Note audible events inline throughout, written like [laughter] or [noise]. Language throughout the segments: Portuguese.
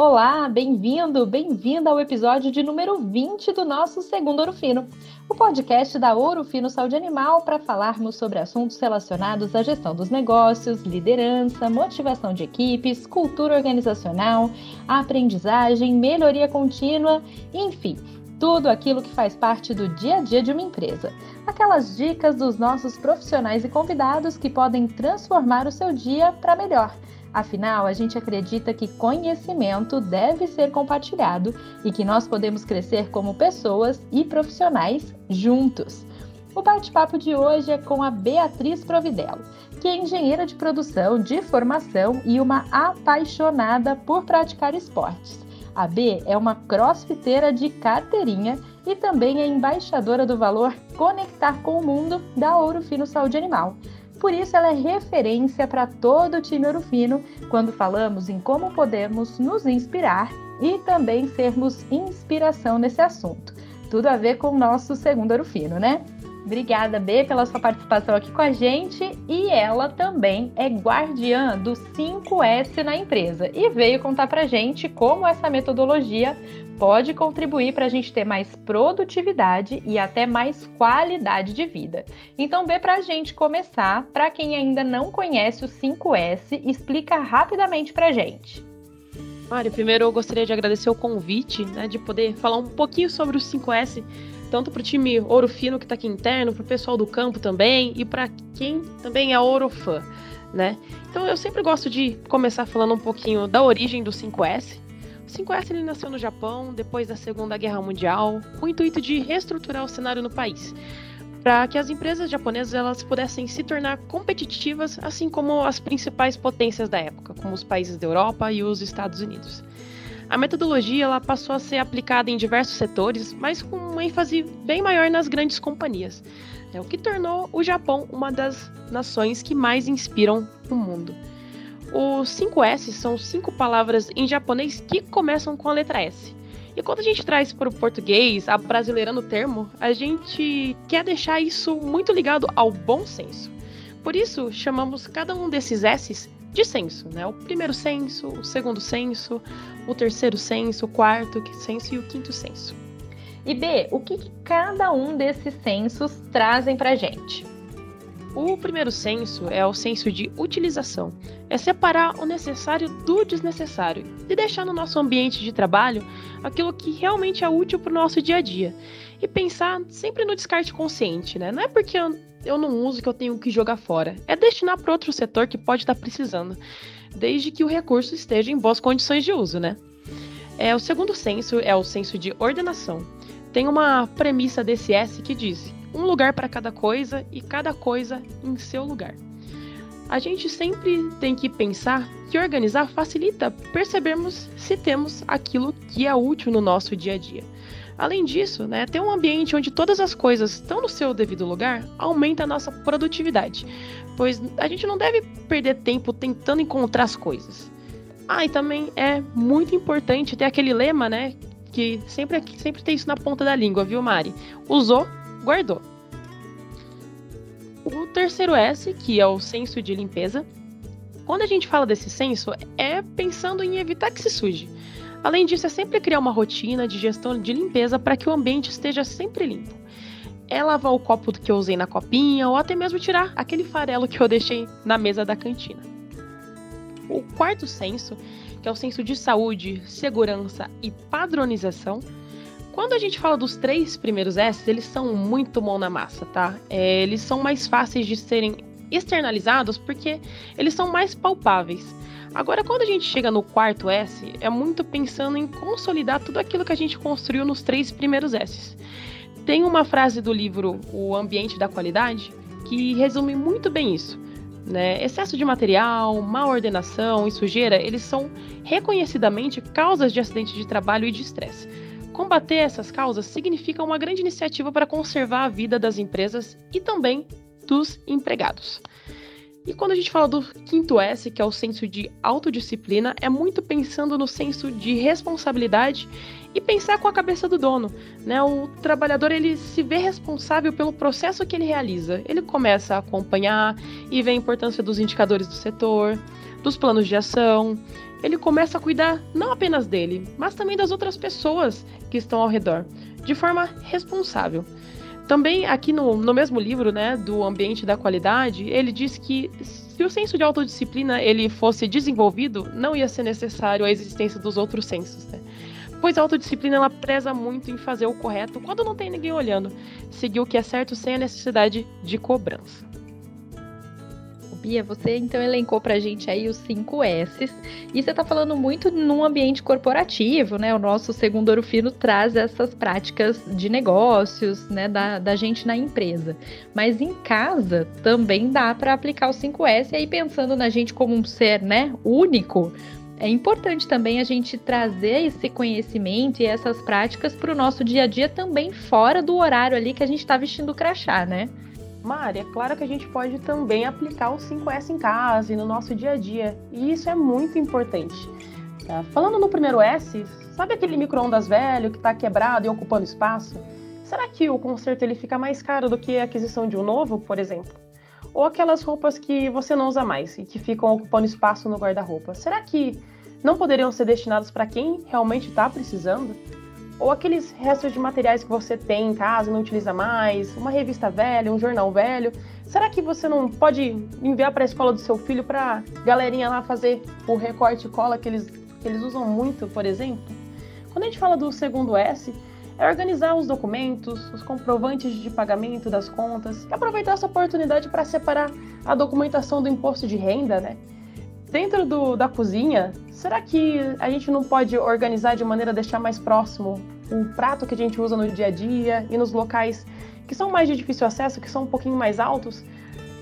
Olá, bem-vindo, bem-vinda ao episódio de número 20 do nosso segundo Ouro Fino, o podcast da Ouro Fino Saúde Animal para falarmos sobre assuntos relacionados à gestão dos negócios, liderança, motivação de equipes, cultura organizacional, aprendizagem, melhoria contínua, enfim, tudo aquilo que faz parte do dia a dia de uma empresa. Aquelas dicas dos nossos profissionais e convidados que podem transformar o seu dia para melhor. Afinal, a gente acredita que conhecimento deve ser compartilhado e que nós podemos crescer como pessoas e profissionais juntos. O bate-papo de hoje é com a Beatriz Providelo, que é engenheira de produção de formação e uma apaixonada por praticar esportes. A B é uma crossfiteira de carteirinha e também é embaixadora do valor Conectar com o Mundo da Ouro Fino Saúde Animal. Por isso, ela é referência para todo o time Ouro Fino quando falamos em como podemos nos inspirar e também sermos inspiração nesse assunto. Tudo a ver com o nosso segundo Ouro Fino, né? Obrigada, B, pela sua participação aqui com a gente. E ela também é guardiã do 5S na empresa e veio contar pra gente como essa metodologia pode contribuir para a gente ter mais produtividade e até mais qualidade de vida. Então, B, para a gente começar, para quem ainda não conhece o 5S, explica rapidamente para a gente. Mário, primeiro eu gostaria de agradecer o convite, né, de poder falar um pouquinho sobre o 5S, tanto para o time Ouro Fino que está aqui interno, para o pessoal do campo também e para quem também é Ouro Fã, né? Então eu sempre gosto de começar falando um pouquinho da origem do 5S, o 5S ele nasceu no Japão depois da Segunda Guerra Mundial, com o intuito de reestruturar o cenário no país, para que as empresas japonesas elas pudessem se tornar competitivas, assim como as principais potências da época, como os países da Europa e os Estados Unidos. A metodologia ela passou a ser aplicada em diversos setores, mas com uma ênfase bem maior nas grandes companhias, né, o que tornou o Japão uma das nações que mais inspiram o mundo. Os 5S são cinco palavras em japonês que começam com a letra S. E quando a gente traz para o português, a brasileirando o termo, a gente quer deixar isso muito ligado ao bom senso. Por isso, chamamos cada um desses S's de senso, né? O primeiro senso, o segundo senso, o terceiro senso, o quarto senso e o quinto senso. E B, o que, que cada um desses sensos trazem para gente? O primeiro senso é o senso de utilização. É separar o necessário do desnecessário e deixar no nosso ambiente de trabalho aquilo que realmente é útil para o nosso dia a dia. E pensar sempre no descarte consciente, né? Não é porque eu, eu não uso que eu tenho que jogar fora. É destinar para outro setor que pode estar tá precisando, desde que o recurso esteja em boas condições de uso, né? É, o segundo senso é o senso de ordenação. Tem uma premissa desse S que diz: um lugar para cada coisa e cada coisa em seu lugar. A gente sempre tem que pensar que organizar facilita percebermos se temos aquilo que é útil no nosso dia a dia. Além disso, né, ter um ambiente onde todas as coisas estão no seu devido lugar aumenta a nossa produtividade, pois a gente não deve perder tempo tentando encontrar as coisas. Ah, e também é muito importante ter aquele lema, né, que sempre, sempre tem isso na ponta da língua, viu, Mari? Usou, guardou. O terceiro S, que é o senso de limpeza. Quando a gente fala desse senso, é pensando em evitar que se suje. Além disso, é sempre criar uma rotina de gestão de limpeza para que o ambiente esteja sempre limpo. É lavar o copo que eu usei na copinha ou até mesmo tirar aquele farelo que eu deixei na mesa da cantina. O quarto senso, que é o senso de saúde, segurança e padronização, quando a gente fala dos três primeiros S, eles são muito mão na massa, tá? É, eles são mais fáceis de serem externalizados porque eles são mais palpáveis. Agora, quando a gente chega no quarto S, é muito pensando em consolidar tudo aquilo que a gente construiu nos três primeiros S. Tem uma frase do livro O Ambiente da Qualidade que resume muito bem isso. Né? Excesso de material, má ordenação e sujeira, eles são reconhecidamente causas de acidente de trabalho e de estresse. Combater essas causas significa uma grande iniciativa para conservar a vida das empresas e também dos empregados. E quando a gente fala do quinto S, que é o senso de autodisciplina, é muito pensando no senso de responsabilidade e pensar com a cabeça do dono, né? O trabalhador ele se vê responsável pelo processo que ele realiza. Ele começa a acompanhar e vê a importância dos indicadores do setor, dos planos de ação. Ele começa a cuidar não apenas dele, mas também das outras pessoas que estão ao redor, de forma responsável. Também aqui no, no mesmo livro, né, do ambiente da qualidade, ele diz que se o senso de autodisciplina ele fosse desenvolvido, não ia ser necessário a existência dos outros sensos, né? Pois a autodisciplina ela preza muito em fazer o correto quando não tem ninguém olhando, seguir o que é certo sem a necessidade de cobrança. Você então elencou pra gente aí os 5 S's. E você tá falando muito num ambiente corporativo, né? O nosso segundo Ouro Fino traz essas práticas de negócios, né, da, da gente na empresa. Mas em casa também dá para aplicar os 5 S. E aí pensando na gente como um ser, né, único, é importante também a gente trazer esse conhecimento e essas práticas para o nosso dia a dia também fora do horário ali que a gente está vestindo crachá, né? Mari, é claro que a gente pode também aplicar o 5S em casa e no nosso dia a dia, e isso é muito importante. Tá? Falando no primeiro S, sabe aquele micro-ondas velho que está quebrado e ocupando espaço? Será que o conserto ele fica mais caro do que a aquisição de um novo, por exemplo? Ou aquelas roupas que você não usa mais e que ficam ocupando espaço no guarda-roupa? Será que não poderiam ser destinados para quem realmente está precisando? Ou aqueles restos de materiais que você tem em casa não utiliza mais, uma revista velha, um jornal velho. Será que você não pode enviar para a escola do seu filho para galerinha lá fazer o recorte e cola que eles, que eles usam muito, por exemplo? Quando a gente fala do segundo S, é organizar os documentos, os comprovantes de pagamento das contas e aproveitar essa oportunidade para separar a documentação do imposto de renda, né? Dentro do, da cozinha, será que a gente não pode organizar de maneira a deixar mais próximo o prato que a gente usa no dia a dia e nos locais que são mais de difícil acesso, que são um pouquinho mais altos,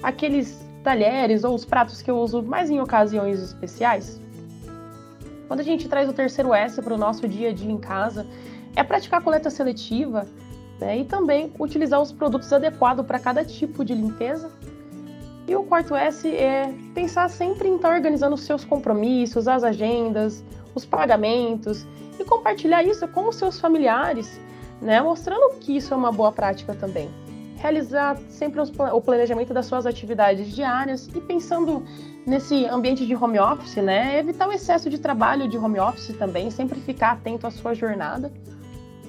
aqueles talheres ou os pratos que eu uso mais em ocasiões especiais? Quando a gente traz o terceiro S para o nosso dia a dia em casa, é praticar coleta seletiva né, e também utilizar os produtos adequados para cada tipo de limpeza e o quarto S é pensar sempre em estar organizando os seus compromissos, as agendas, os pagamentos e compartilhar isso com os seus familiares, né? Mostrando que isso é uma boa prática também. Realizar sempre o planejamento das suas atividades diárias e pensando nesse ambiente de home office, né? Evitar o excesso de trabalho de home office também, sempre ficar atento à sua jornada.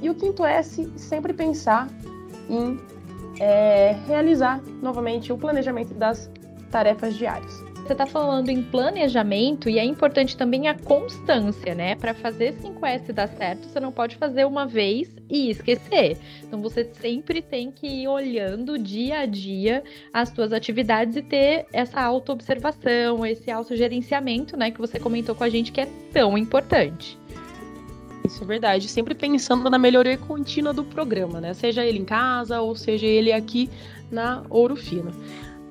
E o quinto S, sempre pensar em é, realizar novamente o planejamento das tarefas diárias. Você está falando em planejamento e é importante também a constância, né? Para fazer 5S dar certo, você não pode fazer uma vez e esquecer. Então você sempre tem que ir olhando dia a dia as suas atividades e ter essa autoobservação, esse autogerenciamento, né? Que você comentou com a gente que é tão importante. Isso é verdade. Sempre pensando na melhoria contínua do programa, né? Seja ele em casa ou seja ele aqui na Ouro Fino.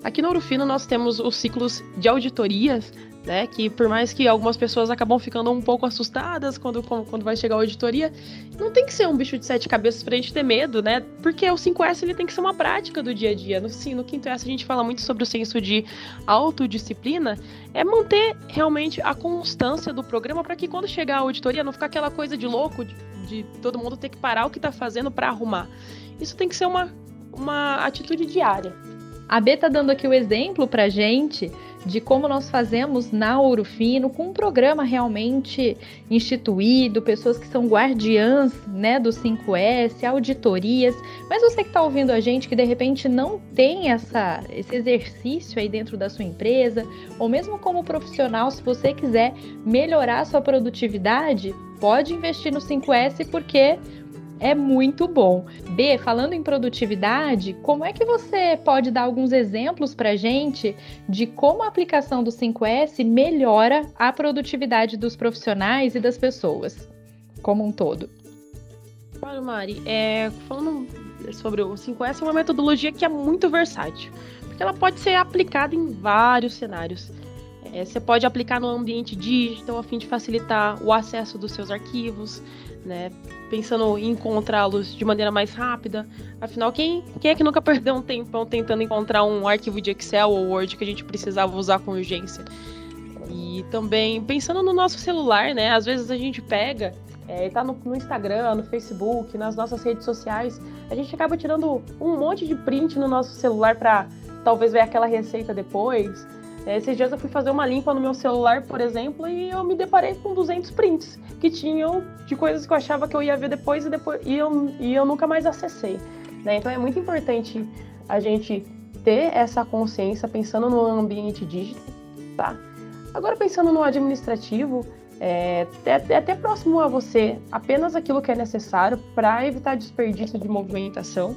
Aqui no Ouro Fino nós temos os ciclos de auditorias, né? Que por mais que algumas pessoas acabam ficando um pouco assustadas quando, quando vai chegar a auditoria, não tem que ser um bicho de sete cabeças pra gente ter medo, né? Porque o 5S ele tem que ser uma prática do dia a dia. No, sim, no quinto S a gente fala muito sobre o senso de autodisciplina, é manter realmente a constância do programa para que quando chegar a auditoria não ficar aquela coisa de louco de, de todo mundo ter que parar o que tá fazendo para arrumar. Isso tem que ser uma, uma atitude diária. A B tá dando aqui o exemplo pra gente de como nós fazemos na Ouro Fino, com um programa realmente instituído, pessoas que são guardiãs né, do 5S, auditorias. Mas você que está ouvindo a gente, que de repente não tem essa, esse exercício aí dentro da sua empresa, ou mesmo como profissional, se você quiser melhorar sua produtividade, pode investir no 5S, porque é muito bom. B, falando em produtividade, como é que você pode dar alguns exemplos para gente de como a aplicação do 5S melhora a produtividade dos profissionais e das pessoas como um todo? Claro, Mari. É, falando sobre o 5S, é uma metodologia que é muito versátil, porque ela pode ser aplicada em vários cenários. É, você pode aplicar no ambiente digital a fim de facilitar o acesso dos seus arquivos, né? Pensando em encontrá-los de maneira mais rápida. Afinal, quem, quem é que nunca [laughs] perdeu um tempão tentando encontrar um arquivo de Excel ou Word que a gente precisava usar com urgência? E também pensando no nosso celular, né? Às vezes a gente pega, é, tá no, no, Instagram, no Facebook, nas nossas redes sociais, a gente acaba tirando um monte de print no nosso celular para talvez ver aquela receita depois. É, esses dias eu fui fazer uma limpa no meu celular, por exemplo, e eu me deparei com 200 prints que tinham de coisas que eu achava que eu ia ver depois e, depois, e, eu, e eu nunca mais acessei. Né? Então é muito importante a gente ter essa consciência pensando no ambiente digital, tá? Agora pensando no administrativo, é, é, é até próximo a você apenas aquilo que é necessário para evitar desperdício de movimentação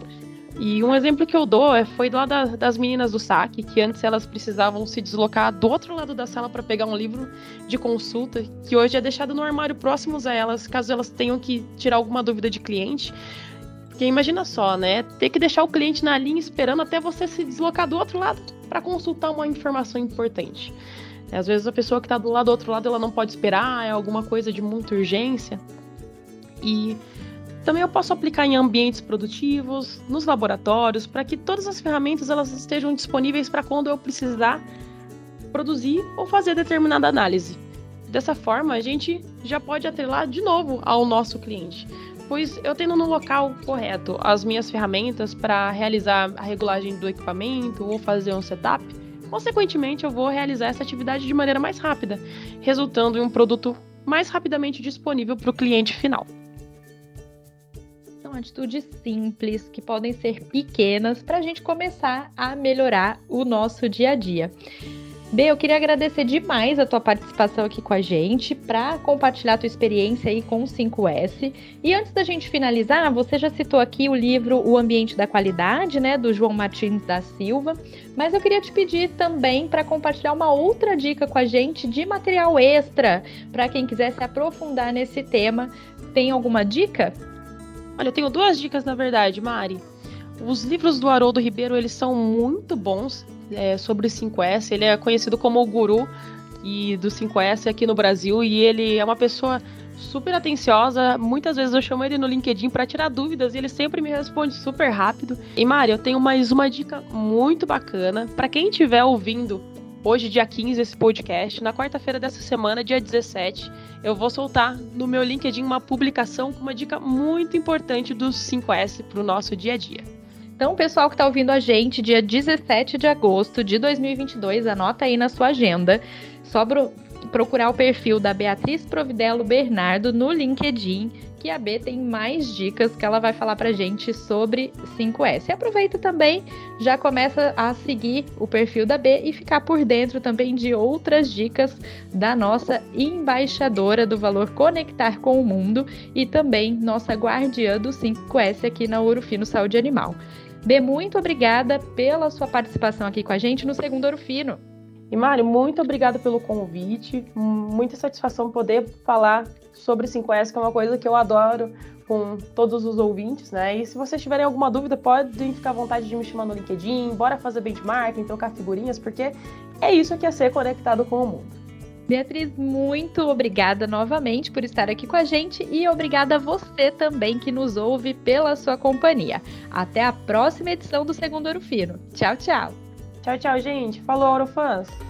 e um exemplo que eu dou é, foi lá da, das meninas do saque, que antes elas precisavam se deslocar do outro lado da sala para pegar um livro de consulta, que hoje é deixado no armário próximos a elas, caso elas tenham que tirar alguma dúvida de cliente. Porque imagina só, né? Ter que deixar o cliente na linha esperando até você se deslocar do outro lado para consultar uma informação importante. Às vezes a pessoa que está do lado do outro lado ela não pode esperar, é alguma coisa de muita urgência. E também eu posso aplicar em ambientes produtivos, nos laboratórios, para que todas as ferramentas elas estejam disponíveis para quando eu precisar produzir ou fazer determinada análise. Dessa forma, a gente já pode atrelar de novo ao nosso cliente, pois eu tendo no local correto as minhas ferramentas para realizar a regulagem do equipamento ou fazer um setup, consequentemente eu vou realizar essa atividade de maneira mais rápida, resultando em um produto mais rapidamente disponível para o cliente final atitudes simples que podem ser pequenas para a gente começar a melhorar o nosso dia a dia. B, eu queria agradecer demais a tua participação aqui com a gente para compartilhar a tua experiência aí com o 5S. E antes da gente finalizar, você já citou aqui o livro O Ambiente da Qualidade, né, do João Martins da Silva, mas eu queria te pedir também para compartilhar uma outra dica com a gente de material extra para quem quiser se aprofundar nesse tema. Tem alguma dica? Olha, eu tenho duas dicas na verdade, Mari. Os livros do Haroldo Ribeiro, eles são muito bons é, sobre o 5S. Ele é conhecido como o guru e do 5S aqui no Brasil e ele é uma pessoa super atenciosa. Muitas vezes eu chamo ele no LinkedIn para tirar dúvidas e ele sempre me responde super rápido. E Mari, eu tenho mais uma dica muito bacana para quem estiver ouvindo hoje, dia 15, esse podcast. Na quarta-feira dessa semana, dia 17, eu vou soltar no meu LinkedIn uma publicação com uma dica muito importante dos 5S para o nosso dia a dia. Então, pessoal que está ouvindo a gente, dia 17 de agosto de 2022, anota aí na sua agenda. Só procurar o perfil da Beatriz Providelo Bernardo no LinkedIn que a B tem mais dicas que ela vai falar pra gente sobre 5S. E aproveita também, já começa a seguir o perfil da B e ficar por dentro também de outras dicas da nossa embaixadora do valor Conectar com o Mundo e também nossa guardiã do 5S aqui na Ouro Fino Saúde Animal. B, muito obrigada pela sua participação aqui com a gente no Segundo Ouro Fino. E Mário, muito obrigada pelo convite. Muita satisfação poder falar sobre 5S, que é uma coisa que eu adoro com todos os ouvintes, né? E se vocês tiverem alguma dúvida, podem ficar à vontade de me chamar no LinkedIn, bora fazer benchmarking, trocar figurinhas, porque é isso que é ser conectado com o mundo. Beatriz, muito obrigada novamente por estar aqui com a gente e obrigada a você também que nos ouve pela sua companhia. Até a próxima edição do Segundo Ouro Fino. Tchau, tchau! Tchau, tchau, gente. Falou, Orofãs!